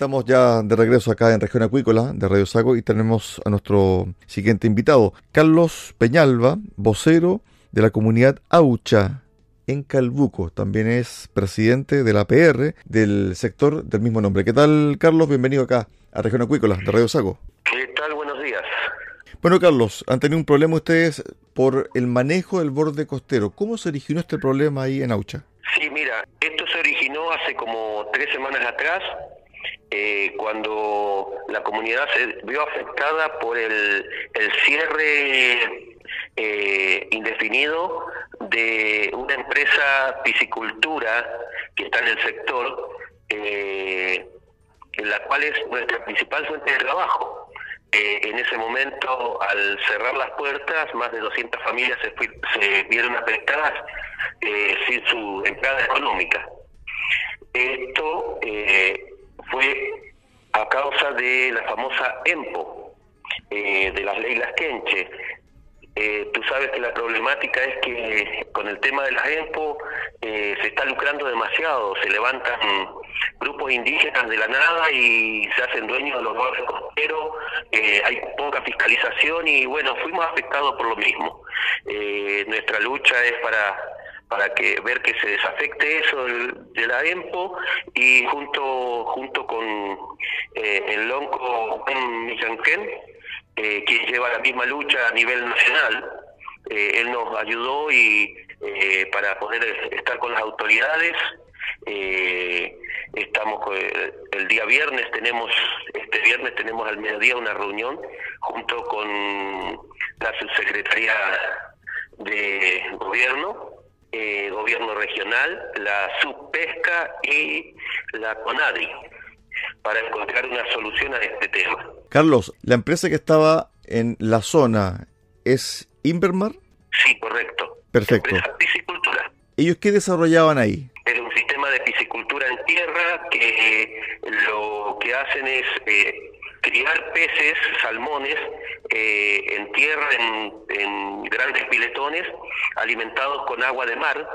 Estamos ya de regreso acá en Región Acuícola de Radio Sago y tenemos a nuestro siguiente invitado, Carlos Peñalba, vocero de la comunidad Aucha en Calbuco. También es presidente de la PR del sector del mismo nombre. ¿Qué tal, Carlos? Bienvenido acá a Región Acuícola de Radio Sago. ¿Qué tal? Buenos días. Bueno, Carlos, han tenido un problema ustedes por el manejo del borde costero. ¿Cómo se originó este problema ahí en Aucha? Sí, mira, esto se originó hace como tres semanas atrás, eh, cuando la comunidad se vio afectada por el, cierre eh, indefinido de una empresa piscicultura que está en el sector, eh, en la cual es nuestra principal fuente de trabajo. Eh, en ese momento, al cerrar las puertas, más de 200 familias se, se vieron afectadas eh, sin su entrada económica. Esto fue a causa de la famosa EMPO, de las leyes Kenche, eh, tú sabes que la problemática es que con el tema de las EMPO eh, se está lucrando demasiado, se levantan grupos indígenas de la nada y se hacen dueños de los barrios costeros, eh, hay poca fiscalización y bueno, fuimos afectados por lo mismo. nuestra lucha es para para que ver que se desafecte eso de la EMPO y junto junto con el lonco Michanquén eh, que lleva la misma lucha a nivel nacional. Eh, él nos ayudó y eh, para poder estar con las autoridades. estamos el día viernes tenemos este viernes tenemos al mediodía una reunión junto con la subsecretaría de gobierno gobierno regional, la subpesca y la CONADI para encontrar una solución a este tema. Carlos, la empresa que estaba en la zona es Invermar? Sí, correcto. Perfecto. piscicultura. ¿Ellos qué desarrollaban ahí? Es un sistema de piscicultura en tierra que lo que hacen es eh, criar peces, salmones, eh, en tierra, en, en, grandes piletones, alimentados con agua de mar,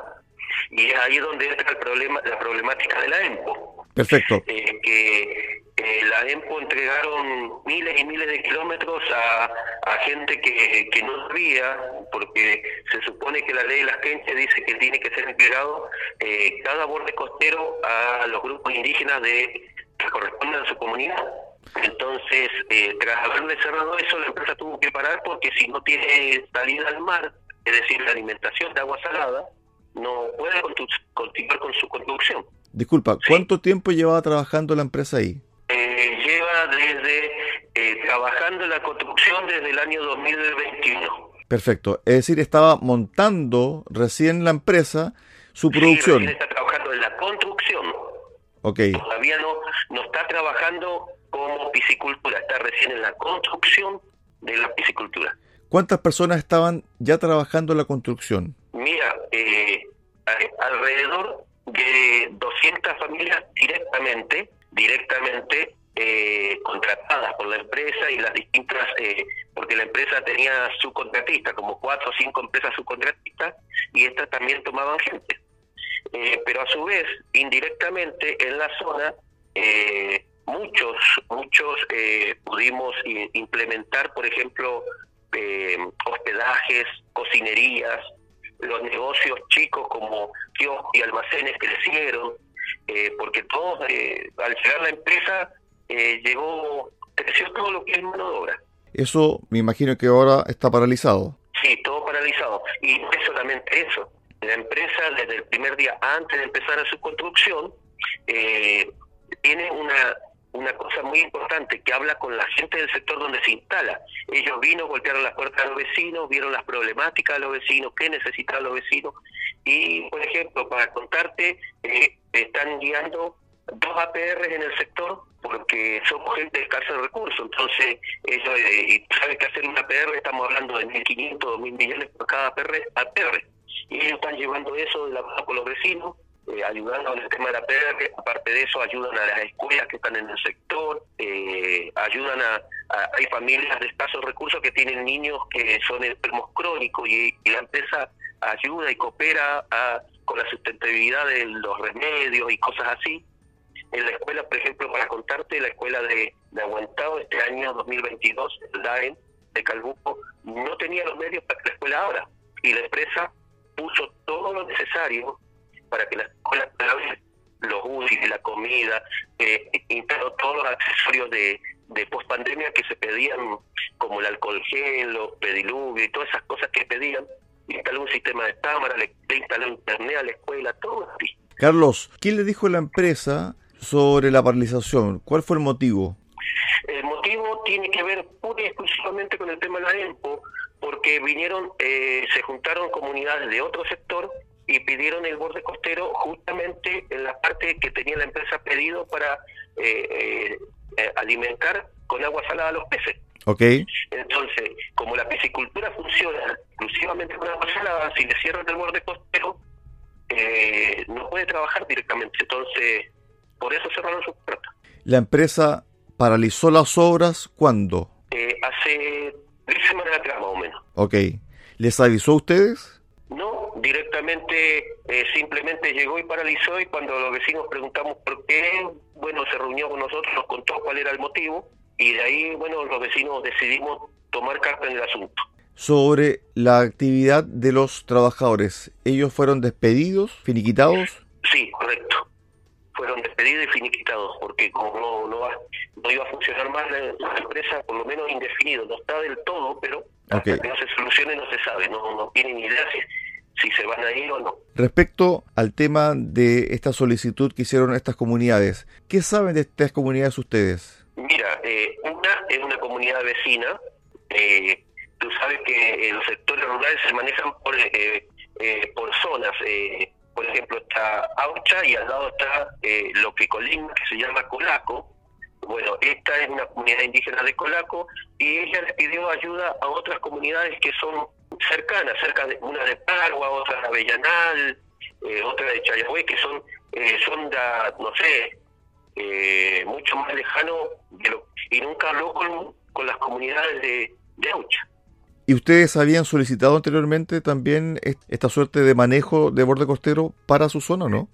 y es ahí donde entra el problema, la problemática de la EMPO Perfecto. Eh, que eh, la EMPO entregaron miles y miles de kilómetros a, a gente que, que no sabía, porque se supone que la ley de las quenches dice que tiene que ser entregado eh, cada borde costero a los grupos indígenas de que corresponden a su comunidad. Entonces, tras haberle cerrado eso, la empresa tuvo que parar porque si no tiene salida al mar, es decir, la alimentación de agua salada, no puede continuar con su conducción. Disculpa, ¿cuánto tiempo llevaba trabajando la empresa ahí? Eh, lleva desde eh, trabajando en la construcción desde el año 2021. Perfecto, es decir, estaba montando recién la empresa su producción. Sí, está trabajando en la construcción. Ok. Todavía no, no está trabajando piscicultura, está recién en la construcción de la piscicultura. ¿Cuántas personas estaban ya trabajando en la construcción? Mira, eh, alrededor de 200 familias directamente, directamente eh, contratadas por la empresa y las distintas, eh, porque la empresa tenía subcontratistas, como cuatro o cinco empresas subcontratistas, y estas también tomaban gente. Eh, pero a su vez, indirectamente en la zona, muchos, muchos pudimos implementar, por ejemplo, hospedajes, cocinerías, los negocios chicos como kioscos y almacenes crecieron, porque todos, al llegar la empresa, eh, llegó, creció todo lo que es mano de obra. Eso me imagino que ahora está paralizado. Sí, todo paralizado. Y no es solamente eso. La empresa, desde el primer día antes de empezar a su construcción, eh, tiene una, una cosa muy importante que habla con la gente del sector donde se instala. Ellos vino, golpearon las puertas a los vecinos, vieron las problemáticas de los vecinos, qué necesitaban los vecinos. Y, por ejemplo, para contarte, eh, están guiando dos APRs en el sector porque somos gente de recursos, entonces ellos, eh, sabes que hacer una APR estamos hablando de 1.500, 2.000 millones por cada APR, APR, y ellos están llevando eso de la mano con los vecinos, eh, ayudando en el tema de la APR, aparte de eso ayudan a las escuelas que están en el sector, eh, ayudan a, hay familias de escasos recursos que tienen niños que son enfermos crónicos y, la empresa ayuda y coopera con la sustentabilidad de los remedios y cosas así en la escuela, por ejemplo, para contarte, la escuela de, Aguantado este año 2022, el DAEN de Calbuco, no tenía los medios para que la escuela abra. Y la empresa puso todo lo necesario para que la escuela abra los útiles, la comida, eh, instaló todos los accesorios de, de pospandemia que se pedían, como el alcohol gel, los pediluvios y todas esas cosas que pedían. Instaló un sistema de cámara, le, instaló internet a la escuela, todo así. Carlos, ¿quién le dijo a la empresa sobre la paralización. ¿Cuál fue el motivo? El motivo tiene que ver pura y exclusivamente con el tema de la EMPO, porque vinieron, eh, se juntaron comunidades de otro sector y pidieron el borde costero justamente en la parte que tenía la empresa pedido para eh, eh, alimentar con agua salada a los peces. Okay. Entonces, como la piscicultura funciona exclusivamente con agua salada, si le cierran el borde costero, no puede trabajar directamente. Entonces, por eso cerraron sus puertas. ¿La empresa paralizó las obras cuándo? Eh, hace tres semanas atrás, más o menos. Ok. ¿Les avisó a ustedes? No, directamente, eh, simplemente llegó y paralizó y cuando los vecinos preguntamos por qué, bueno, se reunió con nosotros, nos contó cuál era el motivo y de ahí, bueno, los vecinos decidimos tomar carta en el asunto. Sobre la actividad de los trabajadores, ¿ellos fueron despedidos, finiquitados? Sí, correcto fueron despedidos y finiquitados, porque como no, no, no iba a funcionar más la, empresa, por lo menos indefinido, no está del todo, pero hasta que no se solucione no se sabe, no, no tienen idea si, si se van a ir o no. Respecto al tema de esta solicitud que hicieron estas comunidades, ¿qué saben de estas comunidades ustedes? Mira, eh, una es una comunidad vecina, eh, tú sabes que los sectores rurales se manejan por, eh, eh por zonas, por ejemplo, está Aucha y al lado está lo que Colima, que se llama Colaco. Bueno, esta es una comunidad indígena de Colaco y ella le pidió ayuda a otras comunidades que son cercanas, cerca de una de Parua, otra de Avellanal, eh, otra de Chayagüe, que son, eh, son no sé, eh, mucho más lejano de lo, y nunca habló con, con las comunidades de, de Aucha. ¿Y ustedes habían solicitado anteriormente también esta suerte de manejo de borde costero para su zona, no?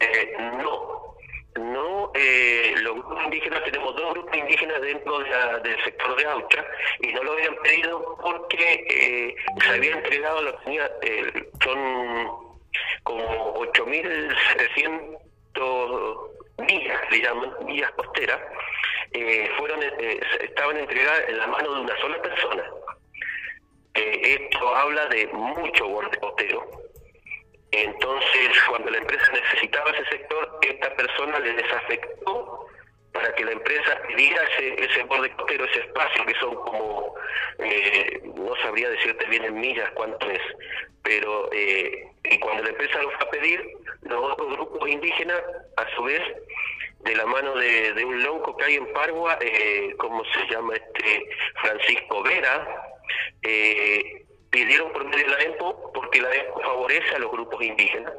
Eh, no, no. Eh, los grupos indígenas, tenemos dos grupos indígenas dentro del sector de Aucha y no lo habían pedido porque eh, se había entregado, lo tenía, son como 8.700 millas, le llaman, millas costeras, fueron, estaban entregadas en la mano de una sola persona esto habla de mucho borde costero. Entonces, cuando la empresa necesitaba ese sector, esta persona le desafectó para que la empresa diera ese, ese borde costero, ese espacio, que son como, eh, no sabría decirte bien en millas cuánto es, pero eh, y cuando la empresa lo fue a pedir, los otros grupos indígenas, a su vez, de la mano de, de un lonco que hay en Pargua, eh, ¿cómo se llama este? Francisco Vera, eh, pidieron por medio de la EMPO porque la EMPO favorece a los grupos indígenas.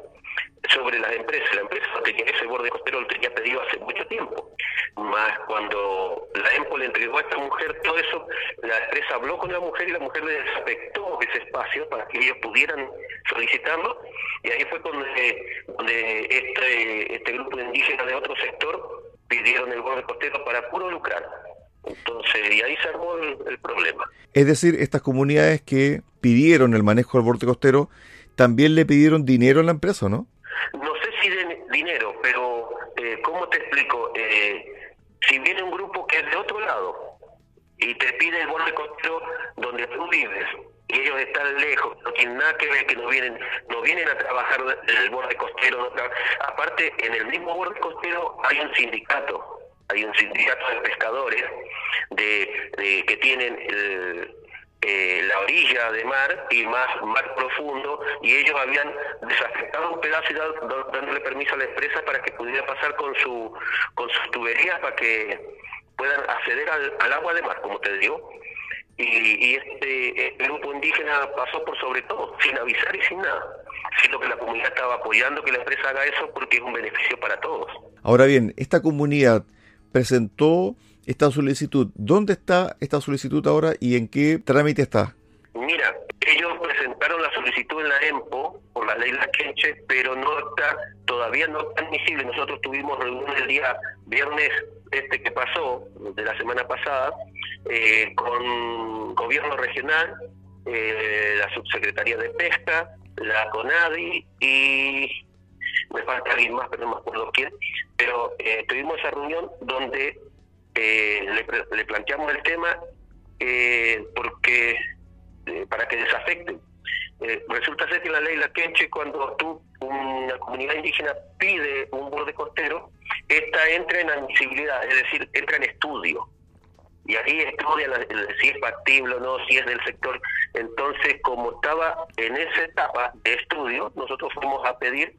Sobre las empresas. La empresa tenía ese borde costero, lo tenía pedido hace mucho tiempo. Más cuando la EMPO le entregó a esta mujer todo eso, la empresa habló con la mujer y la mujer le desafectó ese espacio para que ellos pudieran solicitarlo. Y ahí fue donde, este, este grupo indígena de otro sector pidieron el borde costero para puro lucrar. Entonces, y ahí se armó el, problema. Es decir, estas comunidades que pidieron el manejo del borde costero, también le pidieron dinero a la empresa, ¿no? No sé si de dinero, pero eh, ¿cómo te explico? Eh, si viene un grupo que es de otro lado y te pide el borde costero donde tú vives y ellos están lejos, no tienen nada que ver, que no vienen, no vienen a trabajar el borde costero. aparte, en el mismo borde costero hay un sindicato, hay un sindicato de pescadores de, que tienen el, eh, la orilla de mar y más mar profundo y ellos habían desafectado un pedazo y dándole permiso a la empresa para que pudiera pasar con su con sus tuberías para que puedan acceder al, agua de mar como te digo. Y, este, este, grupo indígena pasó por sobre todo sin avisar y sin nada siendo que la comunidad estaba apoyando que la empresa haga eso porque es un beneficio para todos. Ahora bien esta comunidad presentó esta solicitud. ¿Dónde está esta solicitud ahora y en qué trámite está? Mira, ellos presentaron la solicitud en la EMPO por la ley La Quenche, pero no está, todavía no está admisible. Nosotros tuvimos reunión el día viernes este que pasó, de la semana pasada, eh, con gobierno regional, eh, la subsecretaría de Pesca, la CONADI y me falta alguien más, pero no me acuerdo quién, pero eh, tuvimos esa reunión donde eh, le, planteamos el tema eh, porque eh, para que desafecten. resulta ser que la ley La Quenche, cuando tú, una comunidad indígena pide un borde costero, esta entra en admisibilidad, es decir, entra en estudio. Y ahí estudia si es factible o no, si es del sector. Entonces, como estaba en esa etapa de estudio, nosotros fuimos a pedir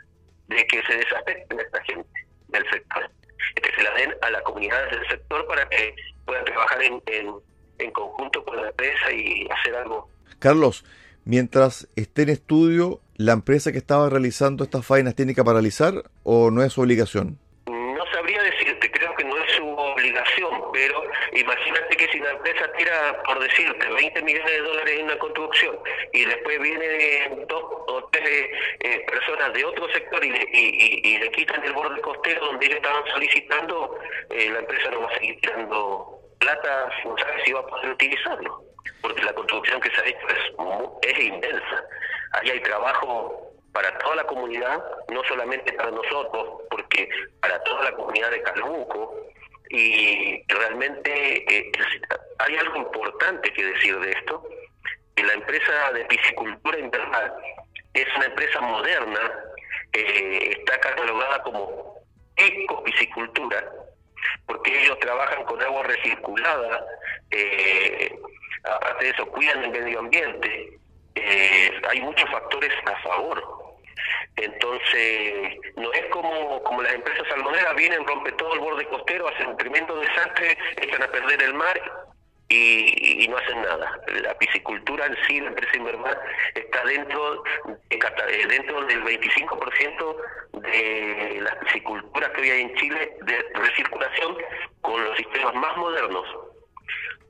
de que se desafecten esta gente del sector que se la den a las comunidades del sector para que puedan trabajar en, en, conjunto con la empresa y hacer algo. Carlos, mientras esté en estudio, ¿la empresa que estaba realizando estas faenas tiene que paralizar o no es su obligación? No sabría decirte, creo que no es su obligación, pero imagínate que si la empresa tira, por decirte, 20 millones de dólares en una construcción y después vienen dos o tres eh, personas de otro sector y le, y, le quitan el borde costero donde ellos estaban solicitando, eh, la empresa no va a seguir tirando plata, no sabe si va a poder utilizarlo, porque la construcción que se ha hecho es, es inmensa. Ahí hay trabajo para toda la comunidad, no solamente para nosotros, porque para toda la comunidad de Calbuco, y realmente eh, hay algo importante que decir de esto, que la empresa de piscicultura invernal es una empresa moderna, eh, está catalogada como ecopiscicultura, porque ellos trabajan con agua recirculada, eh, aparte de eso cuidan el medio ambiente, hay muchos factores a favor entonces, no es como, como las empresas salmoneras vienen, rompen todo el borde costero, hacen un tremendo desastre, echan a perder el mar y, no hacen nada. La piscicultura en sí, la empresa invernal, está dentro, de, eh, dentro del 25% de las pisciculturas que hoy hay en Chile de recirculación con los sistemas más modernos.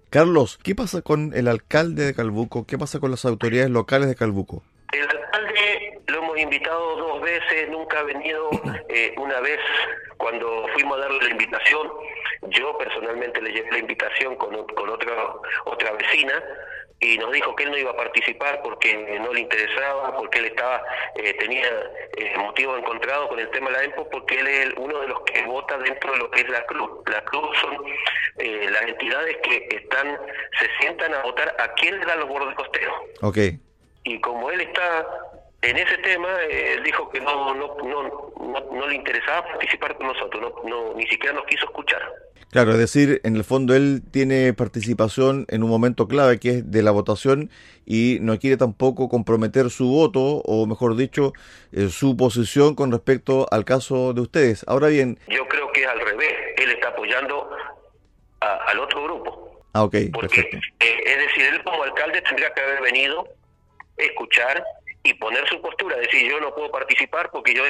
Carlos, ¿qué pasa con el alcalde de Calbuco? ¿Qué pasa con las autoridades locales de Calbuco? Hemos invitado dos veces, nunca ha venido. Eh, una vez cuando fuimos a darle la invitación, yo personalmente le llevé la invitación con, con otra, otra vecina y nos dijo que él no iba a participar porque no le interesaba, porque él estaba eh, tenía eh, motivo encontrado con el tema de la EMPO, porque él es uno de los que vota dentro de lo que es la Cruz. La Cruz son eh, las entidades que están se sientan a votar a quién le da los bordes costeros. Okay y como él está en ese tema, él dijo que no, no, no, no, le interesaba participar con nosotros, no, ni siquiera nos quiso escuchar. Claro, es decir, en el fondo él tiene participación en un momento clave que es de la votación y no quiere tampoco comprometer su voto o mejor dicho eh, su posición con respecto al caso de ustedes. Ahora bien... Yo creo que es al revés, él está apoyando al otro grupo. Ah, ok, perfecto. Eh, es decir, él como alcalde tendría que haber venido escuchar y poner su postura, decir yo no puedo participar porque yo,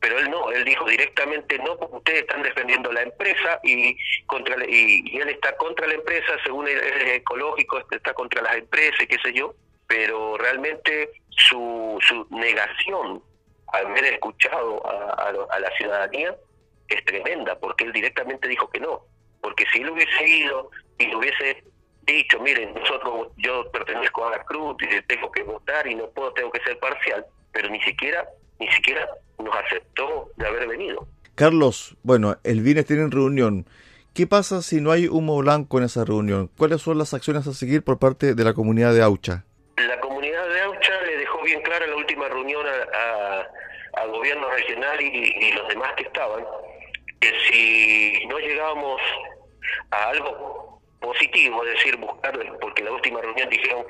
pero él no, él dijo directamente no porque ustedes están defendiendo la empresa y contra y, él está contra la empresa, según él es ecológico, está contra las empresas, qué sé yo, pero realmente su, su negación al haber escuchado a, a la ciudadanía es tremenda, porque él directamente dijo que no, porque si él hubiese ido y hubiese dicho, miren, nosotros, yo pertenezco a la Cruz y tengo que votar y no puedo, tengo que ser parcial, pero ni siquiera, ni siquiera nos aceptó de haber venido. Carlos, bueno, el viernes tienen reunión. ¿Qué pasa si no hay humo blanco en esa reunión? ¿Cuáles son las acciones a seguir por parte de la comunidad de Aucha? La comunidad de Aucha le dejó bien clara en la última reunión al gobierno regional y los demás que estaban, que si no llegábamos a algo positivo, es decir, buscar, porque la última reunión dijeron,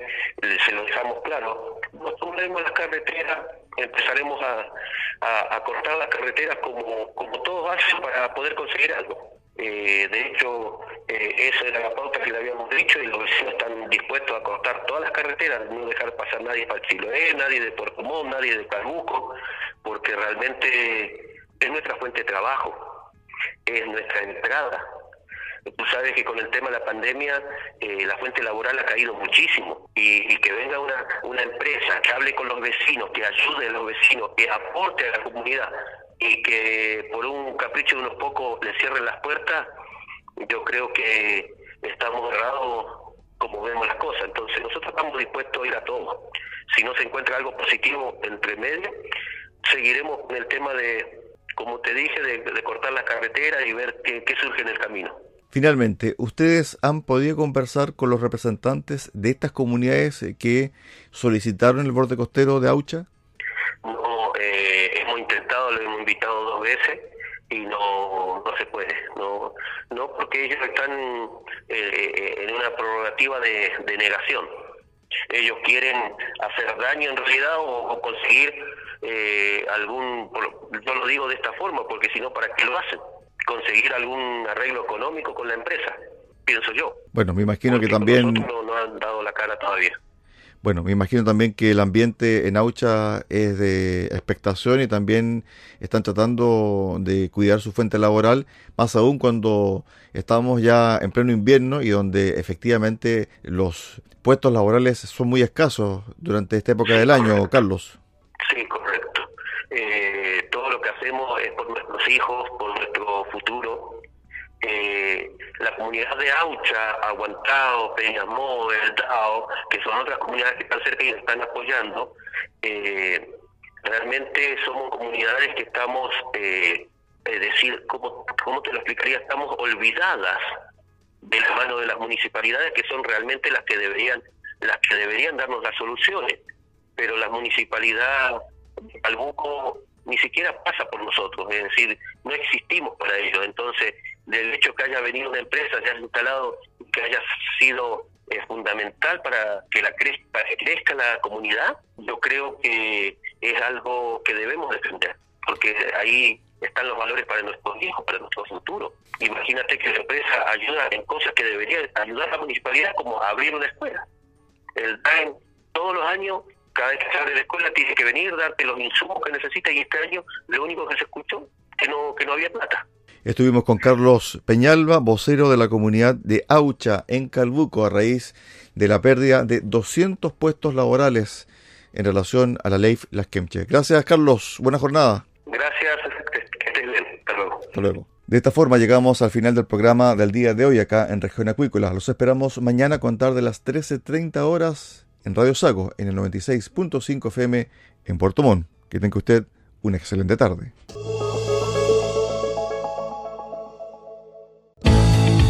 se lo dejamos claro, nos tomaremos las carreteras, empezaremos a, a, cortar las carreteras como, como todos para poder conseguir algo. Eh, de hecho, eh, esa era la pauta que le habíamos dicho y los vecinos están dispuestos a cortar todas las carreteras, no dejar pasar nadie para el Chiloé, nadie de Puerto nadie de Calbuco, porque realmente es nuestra fuente de trabajo, es nuestra entrada Tú sabes que con el tema de la pandemia eh, la fuente laboral ha caído muchísimo y, que venga una, una empresa que hable con los vecinos, que ayude a los vecinos, que aporte a la comunidad y que por un capricho de unos pocos le cierren las puertas, yo creo que estamos errados como vemos las cosas. Entonces nosotros estamos dispuestos a ir a todo. Si no se encuentra algo positivo entre medio, seguiremos con el tema de, como te dije, de, cortar la carretera y ver qué surge en el camino. Finalmente, ¿ustedes han podido conversar con los representantes de estas comunidades que solicitaron el borde costero de Aucha? No, eh, hemos intentado, lo hemos invitado dos veces y no, no se puede, no, no porque ellos están eh, en una prerrogativa de, negación. Ellos quieren hacer daño en realidad o, conseguir eh, algún, yo lo digo de esta forma porque si no, ¿para qué lo hacen? Conseguir algún arreglo económico con la empresa, pienso yo. Bueno, me imagino que también... No, han dado la cara todavía. Bueno, me imagino también que el ambiente en Aucha es de expectación y también están tratando de cuidar su fuente laboral, más aún cuando estamos ya en pleno invierno y donde efectivamente los puestos laborales son muy escasos durante esta época del año, Carlos. Sí, correcto. Eh, todo lo que hacemos es por nuestros hijos, por. Eh, la comunidad de Aucha, Aguantado, Peñamó, El Dao, que son otras comunidades que están cerca y están apoyando, eh, realmente somos comunidades que estamos, eh, es decir, ¿cómo, ¿cómo te lo explicaría? Estamos olvidadas de la mano de las municipalidades que son realmente las que deberían las que deberían darnos las soluciones pero la municipalidad de Calbuco ni siquiera pasa por nosotros, es decir, no existimos para ello. Entonces, del hecho que haya venido una empresa, se haya instalado, que haya sido eh, fundamental para que, la para que crezca la comunidad, yo creo que es algo que debemos defender, porque ahí están los valores para nuestros hijos, para nuestro futuro. Imagínate que la empresa ayuda en cosas que debería ayudar a la municipalidad, como abrir una escuela. El DAEN todos los años cada vez que se abre la escuela tiene que venir, darte los insumos que necesita y este año lo único que se escuchó que no, que no había plata. Estuvimos con Carlos Peñalba, vocero de la comunidad de Aucha en Calbuco a raíz de la pérdida de 200 puestos laborales en relación a la ley Las Quemche. Gracias Carlos, buena jornada. Gracias, que estés bien. Hasta luego. Hasta luego. De esta forma llegamos al final del programa del día de hoy acá en Región Acuícola. Los esperamos mañana a contar de las 13.30 horas en Radio Sago, en el 96.5 FM en Puerto Montt. Que tenga usted una excelente tarde.